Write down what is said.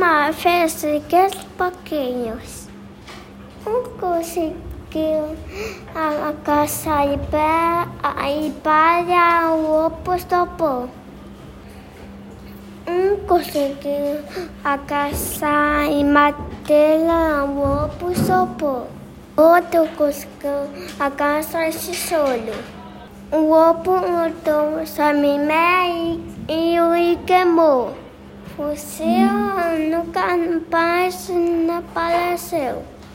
Mas fez três pouquinhos. Um conseguiu a, a caça e para, e o oposto. Um conseguiu a caça e matar o oposto. Outro conseguiu a caça e solo. O ovo mudou sua mimé e o queimou. Você nunca mais apareceu.